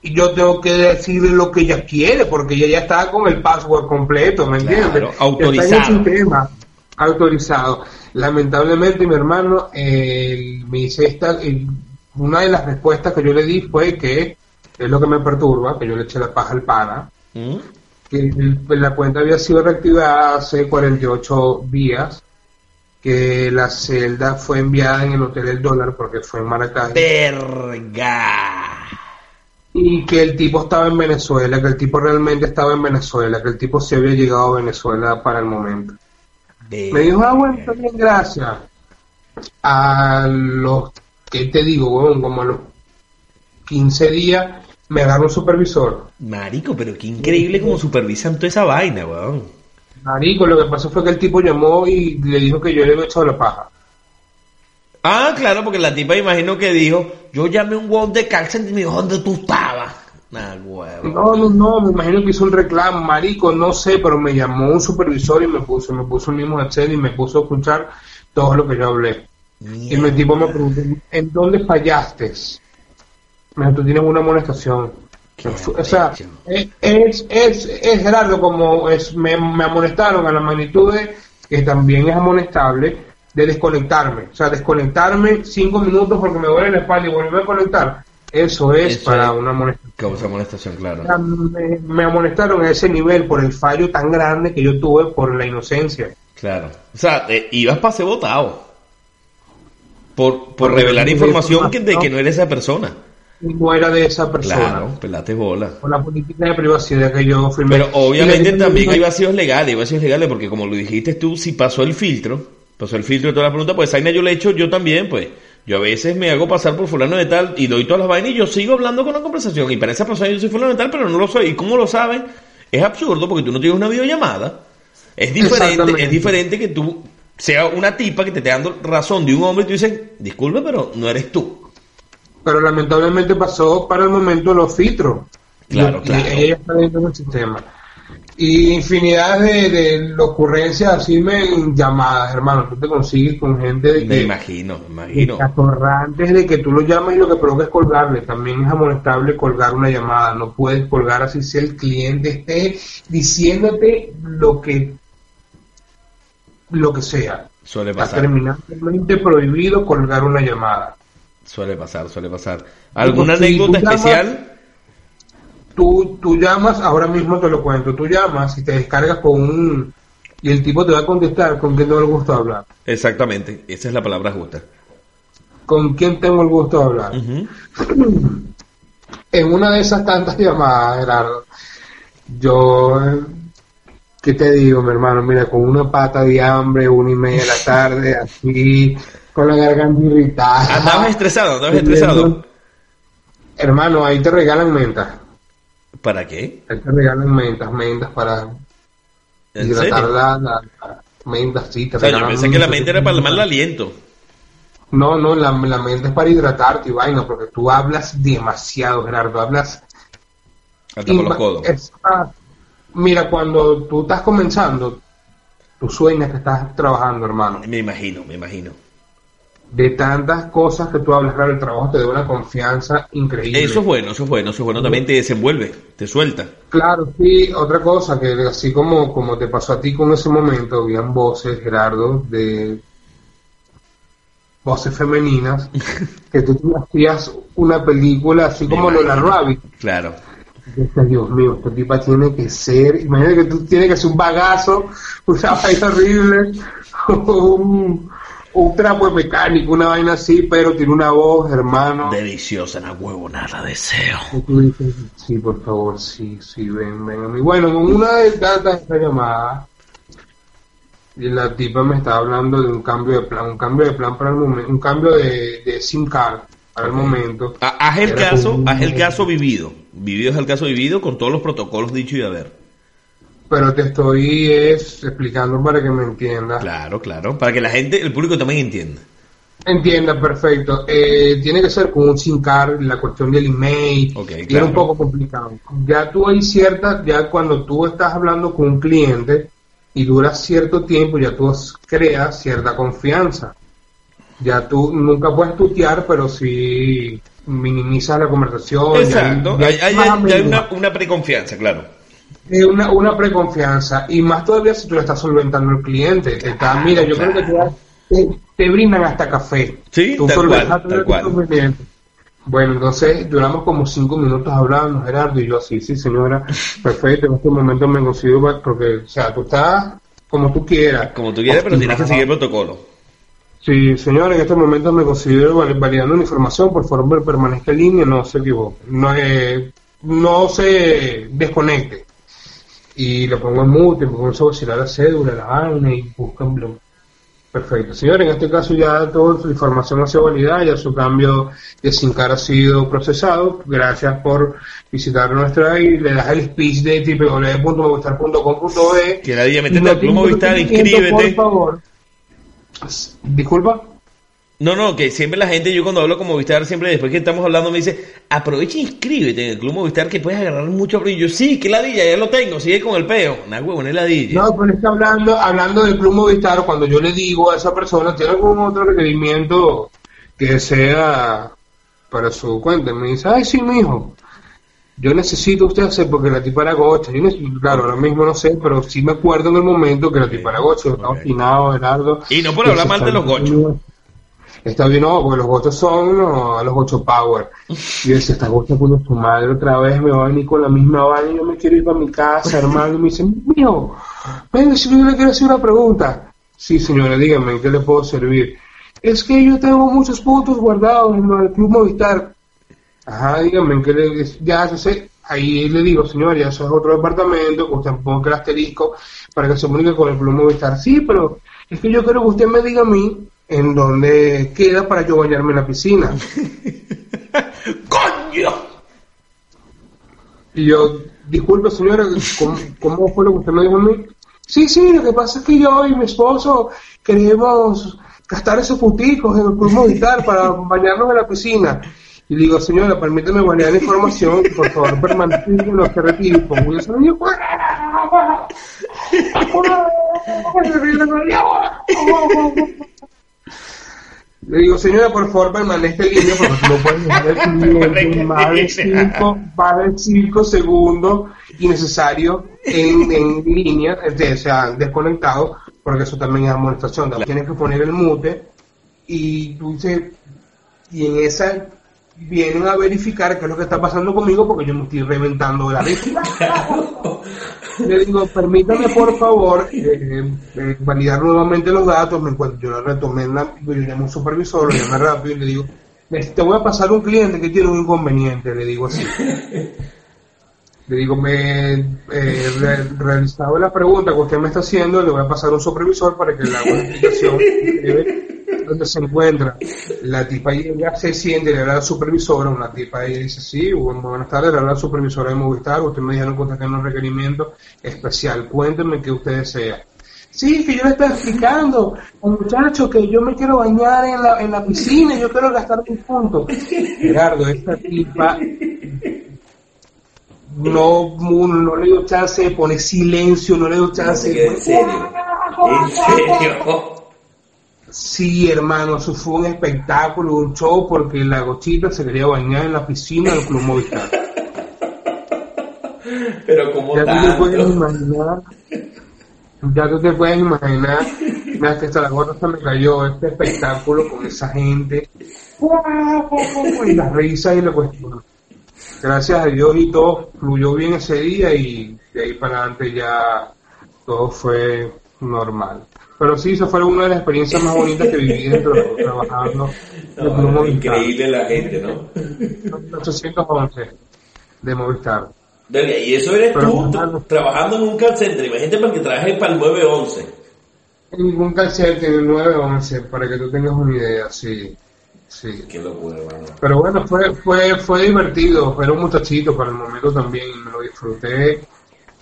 y yo tengo que decirle lo que ella quiere, porque ella ya está con el password completo, ¿me entiendes? autorizado. autorizado. Lamentablemente, mi hermano me dice esta, una de las respuestas que yo le di fue que es lo que me perturba, que yo le eché la paja al pana, ¿Mm? que la cuenta había sido reactivada hace 48 días, que la celda fue enviada en el Hotel El Dólar porque fue en Maracay. ¡Verga! y que el tipo estaba en Venezuela, que el tipo realmente estaba en Venezuela, que el tipo se había llegado a Venezuela para el momento. Me dijo, ah, bueno, está bien, gracias. A los, ¿qué te digo, weón? Como a los 15 días me agarró un supervisor. Marico, pero qué increíble como supervisan toda esa vaina, weón. Marico, lo que pasó fue que el tipo llamó y le dijo que yo le había echado la paja. Ah, claro, porque la tipa imagino que dijo, yo llamé un huevo de cárcel y me dijo, ¿dónde tú estabas? Nah, huevo. No, no, no, me imagino que hizo un reclamo, marico, no sé, pero me llamó un supervisor y me puso, me puso el mismo Excel y me puso a escuchar todo lo que yo hablé. Y el tipo me preguntó, ¿en dónde fallaste? Me dijo, tú tienes una amonestación. O sea, es, es, es, Gerardo, como es, me, me amonestaron a la magnitud de que también es amonestable de desconectarme. O sea, desconectarme cinco minutos porque me duele la espalda y volver a conectar. Eso es para una amonestación. Causa amonestación, claro. me, amonestaron a ese nivel por el fallo tan grande que yo tuve por la inocencia. Claro. O sea, eh, ibas para ser votado. Por, por revelar información que, de que no eres esa persona. No era de esa persona. Claro, pelate bola. Por la política de privacidad que yo firmé. Pero obviamente también hay vacíos legales, hay vacíos legales, porque como lo dijiste tú, si pasó el filtro, pasó el filtro de toda la pregunta, pues Zaina yo le he hecho yo también, pues. Yo a veces me hago pasar por fulano de tal y doy todas las vainas y yo sigo hablando con la conversación. Y para esa persona yo soy fulano de tal, pero no lo soy. ¿Y cómo lo saben? Es absurdo porque tú no tienes una videollamada. Es diferente, es diferente que tú sea una tipa que te esté dando razón de un hombre y tú dices, disculpe, pero no eres tú. Pero lamentablemente pasó para el momento los filtros. Claro, claro. Ella está dentro del sistema. Y infinidad de, de ocurrencias así me llamadas, hermano. Tú te consigues con gente de que. Me imagino, me imagino. Antes de que tú lo llamas y lo que provoca es colgarle. También es amonestable colgar una llamada. No puedes colgar así si el cliente esté diciéndote lo que lo que sea. Suele pasar. Está terminantemente prohibido colgar una llamada. Suele pasar, suele pasar. ¿Alguna anécdota especial? tú, tú llamas, ahora mismo te lo cuento, tú llamas y te descargas con un... Y el tipo te va a contestar con quién tengo el gusto de hablar. Exactamente, esa es la palabra justa. ¿Con quién tengo el gusto de hablar? en una de esas tantas llamadas, Gerardo, yo, ¿qué te digo, mi hermano? Mira, con una pata de hambre, una y media de la tarde, así, con la garganta irritada. Andabas estresado, andabas estresado. Hermano, ahí te regalan mentas. ¿Para qué? Ahí te regalan mentas, mentas para hidratar la, la, mentas, sí. Te o sea, yo pensé que la menta era para el mal aliento. No, no, la, la mente es para hidratarte y vaina, porque tú hablas demasiado, Gerardo, hablas... Hasta con los codos. mira, cuando tú estás comenzando, tú sueñas que estás trabajando, hermano. Me imagino, me imagino de tantas cosas que tú hablas, claro, el trabajo te da una confianza increíble. Eso es bueno, eso es bueno, eso es bueno, también te desenvuelve, te suelta. Claro, sí, otra cosa, que así como, como te pasó a ti con ese momento, habían voces, Gerardo, de voces femeninas, que tú te hacías una película así como Lola Rabbit. Claro. Dios mío, este tipo tiene que ser, imagínate que tú tienes que ser un bagazo, una vaina horrible, un un trapo mecánico, una vaina así, pero tiene una voz, hermano. Deliciosa, la huevo, nada deseo. sí, por favor, sí, sí, ven, ven a mí. Bueno, con una de tantas esta llamada, y la tipa me estaba hablando de un cambio de plan, un cambio de plan para el momento, un cambio de, de SIM card para el momento. Haz el caso, haz el caso vivido. Vivido es el caso vivido con todos los protocolos dicho y haber pero te estoy explicando para que me entiendas. Claro, claro, para que la gente, el público también entienda. Entienda, perfecto. Eh, tiene que ser con un SIM card, la cuestión del email, okay, y es un poco complicado. Ya tú hay cierta, ya cuando tú estás hablando con un cliente y dura cierto tiempo, ya tú creas cierta confianza. Ya tú nunca puedes tutear, pero sí minimizas la conversación. Exacto, hay, hay, una, una preconfianza, claro una, una preconfianza y más todavía si tú le estás solventando al cliente. Te está, mira, yo creo que te, brindan hasta café. Sí, tal cual, Bueno, entonces duramos como cinco minutos hablando, Gerardo, y yo así, sí, señora, perfecto, en este momento me considero, porque, o sea, tú estás como tú quieras. Como tú quieras, pero tienes que seguir el protocolo. Sí, señora, en este momento me considero validando la información, por favor permanezca en línea, no se equivoque, no, eh, no se desconecte y lo pongo en mute, me pongo a la cédula, la vaina y buscan Perfecto. Señor, en este caso ya toda su información ha sido validada, ya su cambio de SINCAR ha sido procesado. Gracias por visitar nuestra y le das el speech de www.movistar.com.be. Que nadie mete el Club Movistar, inscríbete. Por favor. Disculpa. No, no, que siempre la gente, yo cuando hablo con Movistar, siempre después que estamos hablando me dice, aprovecha e inscríbete en el Club Movistar que puedes agarrar mucho brillo. Sí, que ladilla, ya lo tengo, sigue con el peo. Una huevo, no ladilla. No, pero está hablando, hablando del Club Movistar, cuando yo le digo a esa persona, ¿tiene algún otro requerimiento que sea para su cuenta? Me dice, ay, sí, mijo. Yo necesito usted hacer porque la tipa era gocha. Yo claro, ahora mismo no sé, pero sí me acuerdo en el momento que la tipa era gocha. Estaba finado, Gerardo. Y no por hablar mal de los gochos. Está bien, no, porque los gochos son los gochos power. Y yo decía, esta gocha con su madre otra vez me va a venir con la misma vaina y yo me quiero ir para mi casa, hermano. Y me dice, mío, venga, si yo le quiero hacer una pregunta. Sí, señora, dígame, ¿qué le puedo servir? Es que yo tengo muchos puntos guardados en el Club Movistar. Ajá, dígame, ¿qué le, ya sé, ahí le digo, señor, ya eso es otro departamento, usted ponga el asterisco para que se comunique con el Club Movistar. Sí, pero es que yo quiero que usted me diga a mí en donde queda para yo bañarme en la piscina. ¡Coño! Y yo, disculpe señora, ¿cómo, fue lo que usted me dijo a mí? Sí, sí, lo que pasa es que yo y mi esposo queremos gastar esos puticos en el club militar para bañarnos en la piscina. Y digo, señora, permíteme validar la información, por favor, permanezca en los retiro. Pongo ese niño. Le digo, señora, por favor, permanezca en línea porque no pueden dejar el cliente más de 5 más de cinco segundos innecesarios en, en línea, o sea, desconectado, porque eso también es amonestación. Tienes que poner el mute y tú dices, y en esa vienen a verificar qué es lo que está pasando conmigo porque yo me estoy reventando de la risa. Le digo, permítame por favor eh, eh, validar nuevamente los datos. Me encuentro, yo lo retomé, en la, yo llamo a un supervisor, lo llamé rápido y le digo, te voy a pasar un cliente que tiene un inconveniente, le digo así. Le digo, me eh, realizado la pregunta que usted me está haciendo, le voy a pasar a un supervisor para que le haga una explicación donde se encuentra. La tipa llega, se siente, le habla a la supervisora, una tipa y dice, sí, buenas tardes, le habla a la supervisora de Movistar, usted me dijeron que tiene un requerimiento especial, cuénteme qué usted desea. Sí, que yo le estoy explicando al muchacho que yo me quiero bañar en la, en la piscina yo quiero gastar un punto. Gerardo, esta tipa no, no le dio chance de poner silencio, no le dio chance. ¿En serio? ¿En serio? Sí, hermano, eso fue un espectáculo, un show, porque la gochita se quería bañar en la piscina del Club Movistar. Pero como ya tú te puedes imaginar, ya tú te puedes imaginar, mira que hasta la gorra se me cayó este espectáculo con esa gente, y las risas y la cuestión. Gracias a Dios y todo fluyó bien ese día y de ahí para adelante ya todo fue normal. Pero sí, esa fue una de las experiencias más bonitas que viví dentro de trabajando. No, increíble la gente, ¿no? 811 de Movistar. y eso eres tú trabajando en un call center. Imagínate para que trabajes para el 911. En ningún call center, en el 911, para que tú tengas una idea, sí. Sí. Qué locura, hermano. Pero bueno, fue, fue, fue divertido. Era un muchachito para el momento también. Me lo disfruté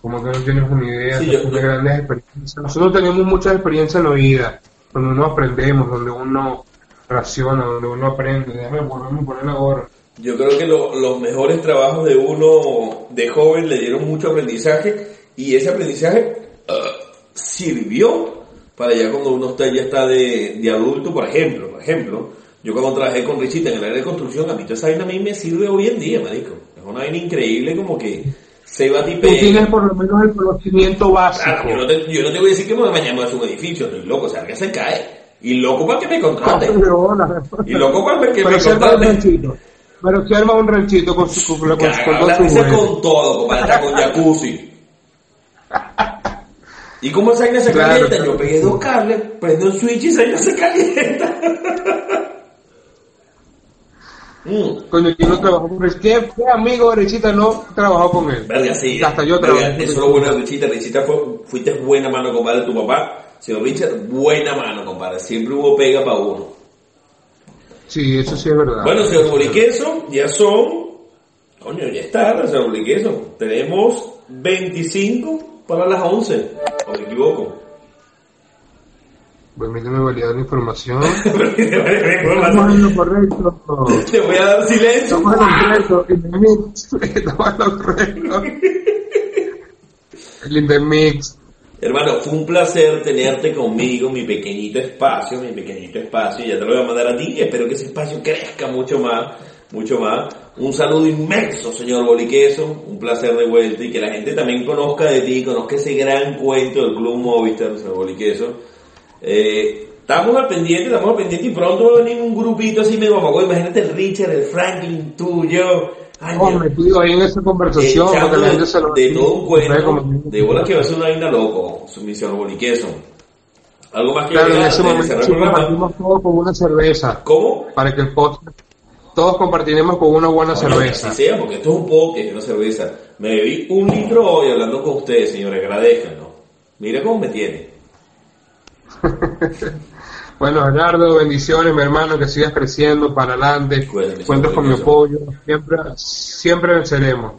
como que no tienes una idea, sí, grandes experiencias. Nosotros tenemos muchas experiencias en la vida, donde uno aprendemos, donde uno raciona, donde uno aprende. Déjame poner la gorra. Yo creo que los mejores trabajos de uno de joven le dieron mucho aprendizaje y ese aprendizaje uh, sirvió para ya cuando uno está ya está de, de, adulto, por ejemplo, por ejemplo, yo cuando trabajé con Richita en el área de construcción, a mí toda esa vaina a mí me sirve hoy en día, marico. Es una vaina increíble como que se iba a Tú tienes por lo menos el conocimiento básico. yo, no te, yo no te voy a decir que me mañana es un edificio, estoy loco, o sea, que se cae. Y loco para que me contrate. y loco para que me contrate. Pero si arma un ranchito con su con, con, con, con todo, compadre, con jacuzzi. ¿Y cómo esa vaina se calienta? Yo pegué dos cables, prendo el switch y esa vaina se calienta. Mm. Coño, yo no trabajo con él. ¿Qué, amigo de Richita no trabajó con él? Verga, sí. Hasta yo trabajé. Eso es lo bueno de Richita. Richita fue, fuiste buena mano, compadre, tu papá. Señor Richard, buena mano, compadre. Siempre hubo pega para uno. Sí, eso sí es verdad. Bueno, señor Boliqueso, ya son. Coño, ya está, señor Boliqueso. Tenemos 25 para las 11. ¿O me equivoco? Permíteme validar la información. Estamos en lo correcto. Te voy a dar silencio. Estamos en lo correcto. Estamos en lo correcto. El Intermix. Hermano, fue un placer tenerte conmigo, mi pequeñito espacio, mi pequeñito espacio. Ya te lo voy a mandar a ti. Espero que ese espacio crezca mucho más, mucho más. Un saludo inmenso, señor Boliqueso. Un placer de vuelta y que la gente también conozca de ti, conozca ese gran cuento del Club Movistar, señor Boliqueso eh, estamos al pendiente, estamos al pendiente y pronto va a venir un grupito así medio mamago. Imagínate el Richard, el Franklin, tú, yo. Ay, oh, metido ahí en esa conversación. de, de todo un cuento, de bolas que va a ser una vaina loco, su misión boliqueso. Algo más que Claro, en ese momento sí, compartimos todos con una cerveza. ¿Cómo? Para que el podcast todos compartiremos con una buena cerveza. Así sea, porque esto es un podcast, es una cerveza. Me bebí un litro hoy hablando con ustedes, señores, agradezcanlo. Mira cómo me tiene. Bueno, Gerardo, bendiciones, mi hermano, que sigas creciendo para adelante. Cuentas con mi apoyo. Siempre, siempre venceremos.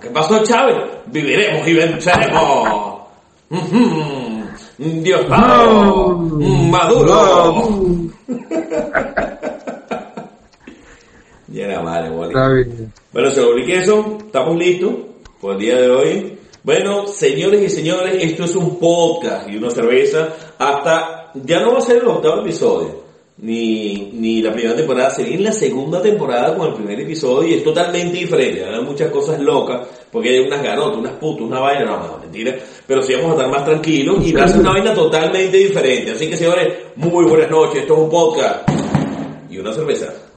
¿Qué pasó, Chávez? Viviremos y venceremos. Dios Padre. Maduro. ya era madre, Bueno, se lo eso. Estamos listos por el día de hoy. Bueno, señores y señores, esto es un podcast y una cerveza hasta ya no va a ser el octavo episodio, ni, ni la primera temporada, sería en la segunda temporada con el primer episodio y es totalmente diferente, hay muchas cosas locas, porque hay unas garotas, unas putas, una vaina, no, no, mentira, pero sí vamos a estar más tranquilos y va a ser una vaina totalmente diferente. Así que señores, muy buenas noches, esto es un podcast y una cerveza.